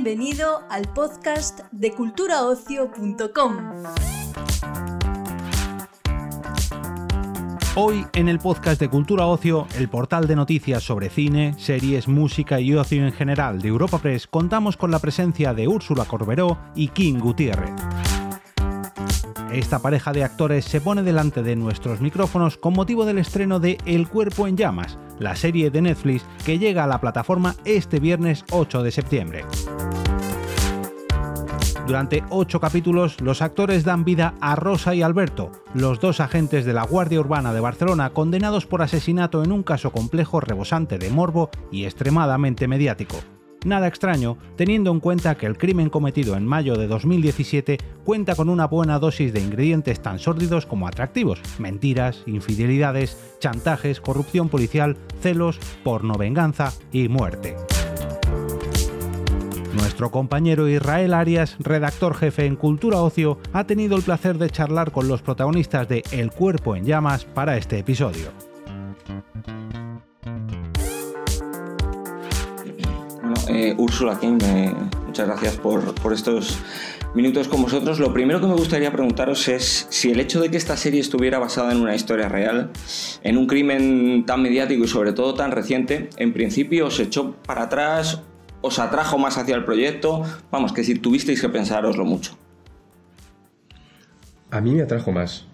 Bienvenido al podcast de culturaocio.com. Hoy en el podcast de Cultura Ocio, el portal de noticias sobre cine, series, música y ocio en general de Europa Press, contamos con la presencia de Úrsula Corberó y King Gutiérrez. Esta pareja de actores se pone delante de nuestros micrófonos con motivo del estreno de El cuerpo en llamas, la serie de Netflix que llega a la plataforma este viernes 8 de septiembre. Durante ocho capítulos, los actores dan vida a Rosa y Alberto, los dos agentes de la Guardia Urbana de Barcelona condenados por asesinato en un caso complejo rebosante de morbo y extremadamente mediático. Nada extraño, teniendo en cuenta que el crimen cometido en mayo de 2017 cuenta con una buena dosis de ingredientes tan sórdidos como atractivos, mentiras, infidelidades, chantajes, corrupción policial, celos, porno venganza y muerte. Nuestro compañero Israel Arias, redactor jefe en Cultura Ocio, ha tenido el placer de charlar con los protagonistas de El cuerpo en llamas para este episodio. Eh, Úrsula King, eh, muchas gracias por, por estos minutos con vosotros. Lo primero que me gustaría preguntaros es si el hecho de que esta serie estuviera basada en una historia real, en un crimen tan mediático y sobre todo tan reciente, en principio os echó para atrás os atrajo más hacia el proyecto? Vamos, que si tuvisteis que pensároslo mucho. A mí me atrajo más.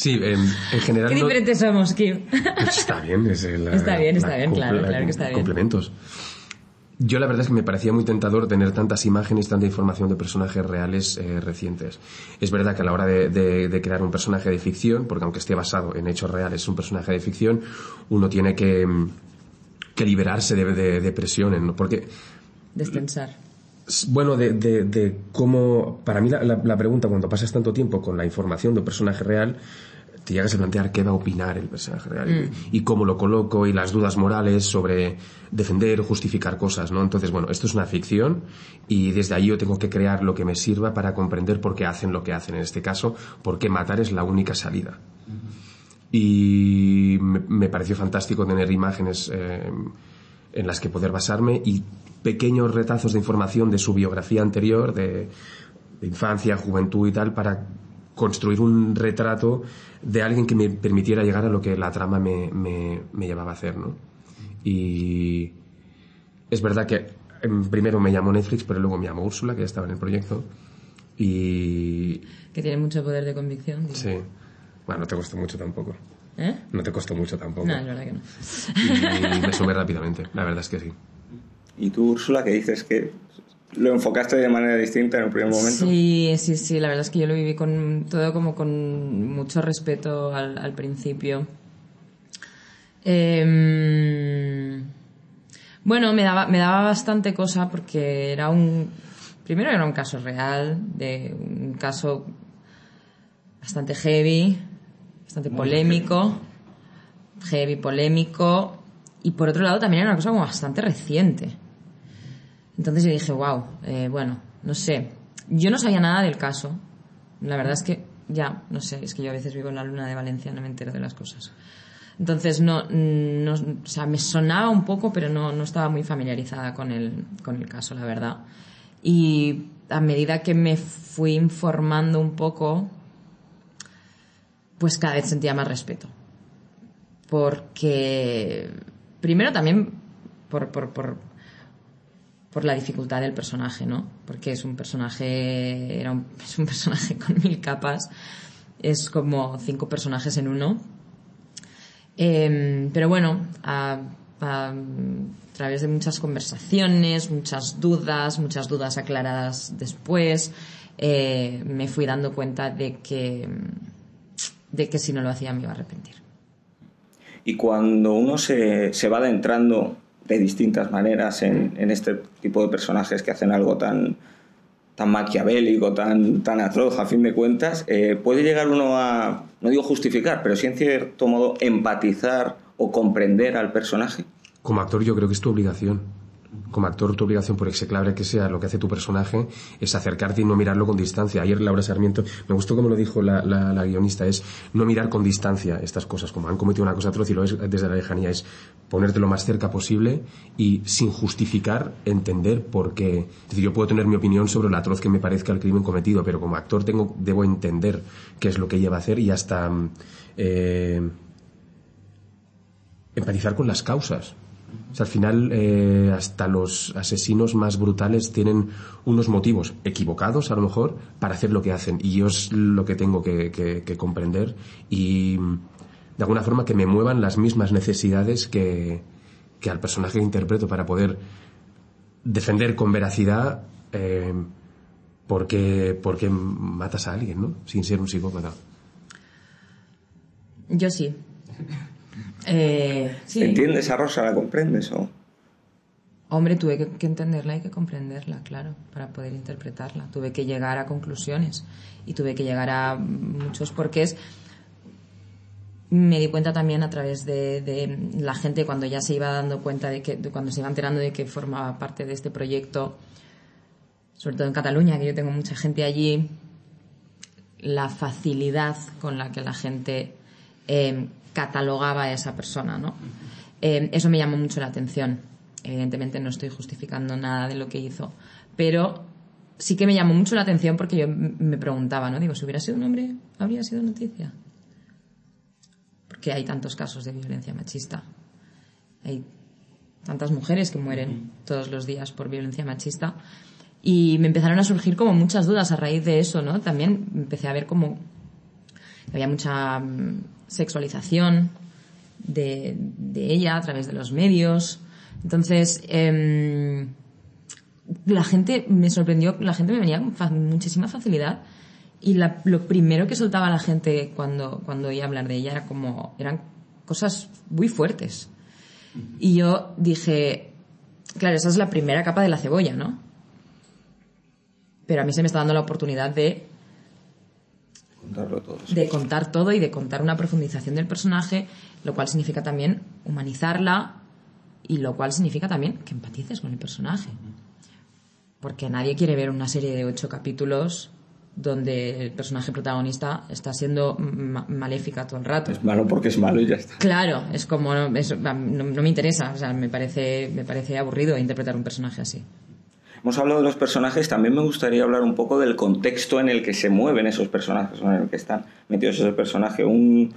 Sí, en, en general. Qué no- diferentes somos, Kim. Pues está bien, es el, Está bien, está la bien, claro, comple- claro que está bien. Complementos. Yo la verdad es que me parecía muy tentador tener tantas imágenes, tanta información de personajes reales eh, recientes. Es verdad que a la hora de, de- de crear un personaje de ficción, porque aunque esté basado en hechos reales, es un personaje de ficción, uno tiene que, mm, que liberarse de, de, de presiones, ¿no? Porque Destensar. S- Bueno, de, de- de cómo. Para mí, la, la- la pregunta, cuando pasas tanto tiempo con la información de un personaje real, te llegas a plantear qué va a opinar el personaje real y, y cómo lo coloco y las dudas morales sobre defender o justificar cosas, ¿no? Entonces, bueno, esto es una ficción y desde ahí yo tengo que crear lo que me sirva para comprender por qué hacen lo que hacen. En este caso, por qué matar es la única salida y me, me pareció fantástico tener imágenes eh, en las que poder basarme y pequeños retazos de información de su biografía anterior, de, de infancia, juventud y tal, para construir un retrato de alguien que me permitiera llegar a lo que la trama me, me, me llevaba a hacer, ¿no? Y es verdad que em, primero me llamó Netflix, pero luego me llamó Úrsula, que ya estaba en el proyecto, y... Que tiene mucho poder de convicción. digo. Sí. Bueno, no te costó mucho tampoco. ¿Eh? No te costó mucho tampoco. No, es verdad que no. Y me sumé rápidamente, la verdad es que sí. Y tú, Úrsula, que dices que lo enfocaste de manera distinta en el primer momento. Sí, sí, sí. La verdad es que yo lo viví con todo como con mucho respeto al, al principio. Em, bueno, me daba, me daba bastante cosa porque era un... Primero era un caso real, de un caso bastante heavy, bastante polémico, heavy, polémico, y por otro lado también era una cosa como bastante reciente. Entonces yo dije, wow, bueno, no sé. Yo no sabía nada del caso. La verdad es que ya, no sé, es que yo a veces vivo en la luna de Valencia, no me entero de las cosas. Entonces no, no o sea, me sonaba un poco, pero no, no estaba muy familiarizada con el, con el caso, la verdad. Y a medida que me fui informando un poco, pues cada vez sentía más respeto. Porque, primero también por, por, por, por la dificultad del personaje, ¿no? Porque es un personaje, era un, es un personaje con mil capas, es como cinco personajes en uno. Eh, pero bueno, a través de muchas conversaciones, muchas dudas, muchas dudas aclaradas después, eh, me fui dando cuenta de que, de que si no lo hacía me iba a arrepentir. Y cuando uno se, se va adentrando de distintas maneras en, este tipo de personajes que hacen algo tan, tan maquiavélico, tan, tan atroz a fin de cuentas, eh, puede llegar uno a, no digo justificar, pero sí en cierto modo empatizar o comprender al personaje. Como actor yo creo que es tu obligación. Como actor tu obligación, por execrable que sea lo que hace tu personaje, es acercarte y no mirarlo con distancia. Ayer Laura Sarmiento, me gustó como lo dijo la, la, guionista, es no mirar con distancia estas cosas, como han cometido una cosa atroz y lo es desde la lejanía, es ponerte lo más cerca posible y sin justificar entender por qué. Es decir, yo puedo tener mi opinión sobre lo atroz que me parezca el crimen cometido, pero como actor tengo, debo entender qué es lo que lleva a hacer y hasta eh, empatizar con las causas al final, eh, hasta los asesinos más brutales tienen unos motivos equivocados, a lo mejor, para hacer lo que hacen. Y yo es lo que tengo que, comprender y, de alguna forma, que me muevan las mismas necesidades que, al personaje que interpreto para poder defender con veracidad eh, porque, porque matas a alguien, ¿no? Sin ser un psicópata. Yo sí. Eh, ¿Entiendes a Rosa? ¿La comprendes? O? Hombre, tuve que, entenderla y que comprenderla, claro, para poder interpretarla. Tuve que llegar a conclusiones y tuve que llegar a muchos porqués. Me di cuenta también a través de, la gente cuando ya se iba dando cuenta de que, cuando se iba enterando de que formaba parte de este proyecto, sobre todo en Cataluña, que yo tengo mucha gente allí, la facilidad con la que la gente eh, catalogaba a esa persona, ¿no? Eh, eso me llamó mucho la atención. Evidentemente no estoy justificando nada de lo que hizo, pero sí que me llamó mucho la atención porque yo me preguntaba, ¿no? Digo, si hubiera sido un hombre, habría sido noticia. Porque hay tantos casos de violencia machista. Hay tantas mujeres que mueren todos los días por violencia machista. Y me empezaron a surgir como muchas dudas a raíz de eso, ¿no? También empecé a ver como había mucha mm, sexualización de, ella a través de los medios. Entonces, em, la gente me sorprendió, la gente me venía con muchísima facilidad y lo primero que soltaba la gente cuando, cuando oía hablar de ella era como, eran cosas muy fuertes. Y yo dije, claro, esa es la primera capa de la cebolla, ¿no? Pero a mí se me está dando la oportunidad de de contar todo y de contar una profundización del personaje, lo cual significa también humanizarla y lo cual significa también que empatices con el personaje. Porque nadie quiere ver una serie de ocho capítulos donde el personaje protagonista está siendo maléfica todo el rato. Es malo porque es malo y ya está. Claro, es como no, no me interesa, o sea, me parece me parece aburrido interpretar un personaje así. Hemos hablado de los personajes, también me gustaría hablar un poco del contexto en el que se mueven esos personajes, en el que están metidos esos personajes. Un,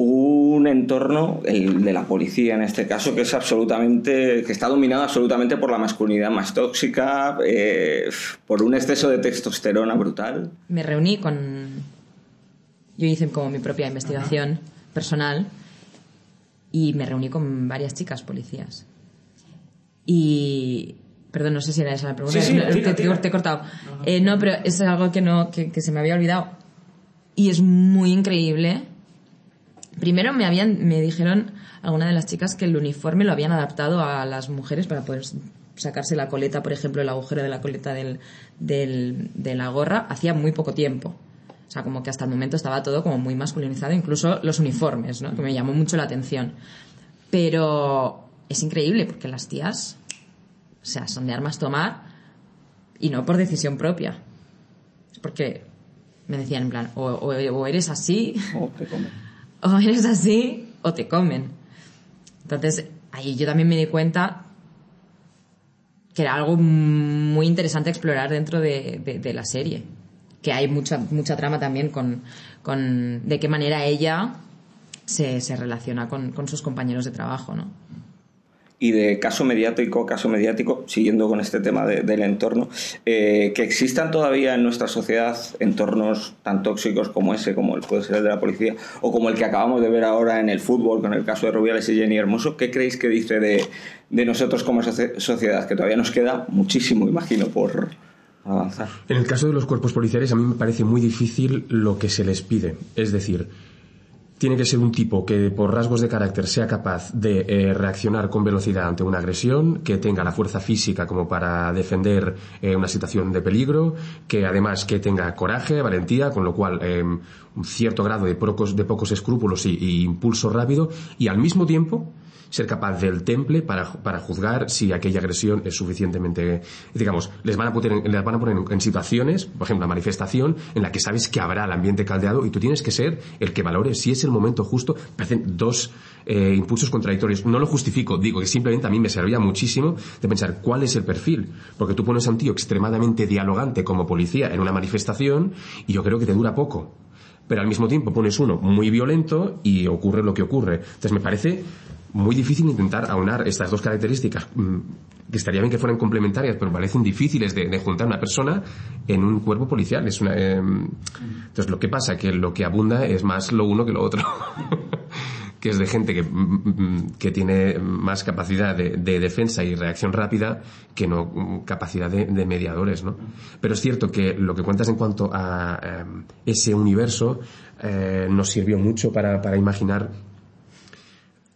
un entorno, el de la policía en este caso, que es absolutamente, que está dominado absolutamente por la masculinidad más tóxica, eh, por un exceso de testosterona brutal. Me reuní con, yo hice como mi propia investigación personal y me reuní con varias chicas policías. Y Perdón, no sé si era esa la pregunta. Sí, sí, te, he cortado. Eh, no, pero es algo que, no, que, se me había olvidado. Y es muy increíble. Primero me, habían, me dijeron algunas de las chicas que el uniforme lo habían adaptado a las mujeres para poder sacarse la coleta, por ejemplo, el agujero de la coleta del, del, de la gorra, hacía muy poco tiempo. O sea, como que hasta el momento estaba todo como muy masculinizado, incluso los uniformes, ¿no? Que me llamó mucho la atención. Pero es increíble porque las tías sea, son de armas tomar y no por decisión propia. Porque me decían en plan, o, eres así, o te comen. O eres así, o te comen. Entonces, ahí yo también me di cuenta que era algo muy interesante explorar dentro de, la serie. Que hay mucha, mucha trama también con, con de qué manera ella se, se relaciona con, con sus compañeros de trabajo, ¿no? Y de caso mediático caso mediático, siguiendo con este tema del entorno, eh, que existan todavía en nuestra sociedad entornos tan tóxicos como ese, como el puede ser el de la policía, o como el que acabamos de ver ahora en el fútbol con el caso de Rubiales y Jenny Hermoso, ¿qué creéis que dice de, de nosotros como sociedad? Que todavía nos queda muchísimo, imagino, por avanzar. En el caso de los cuerpos policiales, a mí me parece muy difícil lo que se les pide. Es decir, tiene que ser un tipo que por rasgos de carácter sea capaz de eh, reaccionar con velocidad ante una agresión, que tenga la fuerza física como para defender eh, una situación de peligro, que además que tenga coraje, valentía, con lo cual eh, un cierto grado de pocos, de pocos escrúpulos y, y impulso rápido, y al mismo tiempo ser capaz del temple para, para juzgar si aquella agresión es suficientemente, digamos, les van a poner, les van a poner en, situaciones, por ejemplo, la manifestación, en la que sabes que habrá el ambiente caldeado y tú tienes que ser el que valore si es el momento justo. Parecen dos eh, impulsos contradictorios. No lo justifico, digo que simplemente a mí me servía muchísimo de pensar cuál es el perfil, porque tú pones a un tío extremadamente dialogante como policía en una manifestación y yo creo que te dura poco pero al mismo tiempo pones uno muy violento y ocurre lo que ocurre. Entonces me parece muy difícil intentar aunar estas dos características, mm, que estaría bien que fueran complementarias, pero parecen difíciles de, juntar una persona en un cuerpo policial. Es em, entonces, lo que pasa que lo que abunda es más lo uno que lo otro. que es de gente que, mm, mm, que tiene más capacidad de, defensa y reacción rápida que no capacidad de, mediadores, ¿no? Pero es cierto que lo que cuentas en cuanto a em, ese universo eh, nos sirvió mucho para, para imaginar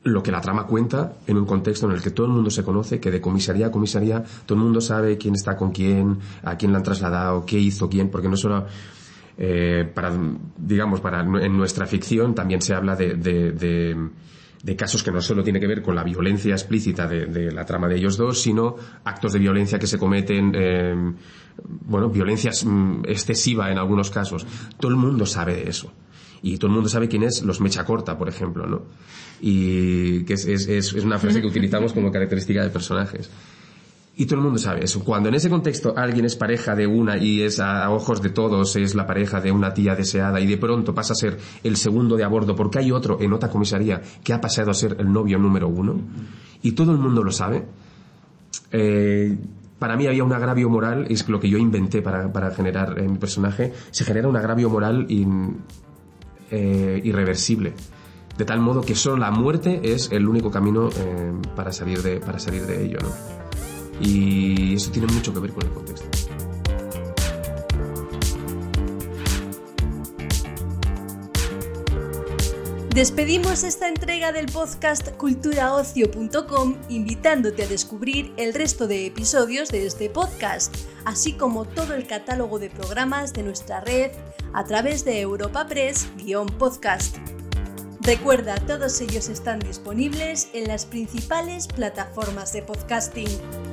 lo que la trama cuenta en un contexto en el que todo el mundo se conoce, que de comisaría a comisaría todo el mundo sabe quién está con quién, a quién la han trasladado, qué hizo quién, porque no solo eh, para, digamos, para en nuestra ficción también se habla de, de, casos que no solo tiene que ver con la violencia explícita de, la trama de ellos dos, sino actos de violencia que se cometen, eh, bueno, violencia mm, excesiva en algunos casos. Todo el mundo sabe de eso. Y todo el mundo sabe quién es los mecha corta, por ejemplo, ¿no? Y que es, es, es una frase que utilizamos como característica de personajes. Y todo el mundo sabe eso. Cuando en ese contexto alguien es pareja de una y es a, ojos de todos es la pareja de una tía deseada y de pronto pasa a ser el segundo de a bordo porque hay otro en otra comisaría que ha pasado a ser el novio número uno y todo el mundo lo sabe, eh, para mí había un agravio moral, es lo que yo inventé para, para generar en mi personaje, se genera un agravio moral eh, irreversible. De tal modo que solo la muerte es el único camino eh, para, salir de, para salir de ello. ¿no? Y eso tiene mucho que ver con el contexto. Despedimos esta entrega del podcast culturaocio.com invitándote a descubrir el resto de episodios de este podcast, así como todo el catálogo de programas de nuestra red a través de Europa Press-podcast. Recuerda, todos ellos están disponibles en las principales plataformas de podcasting.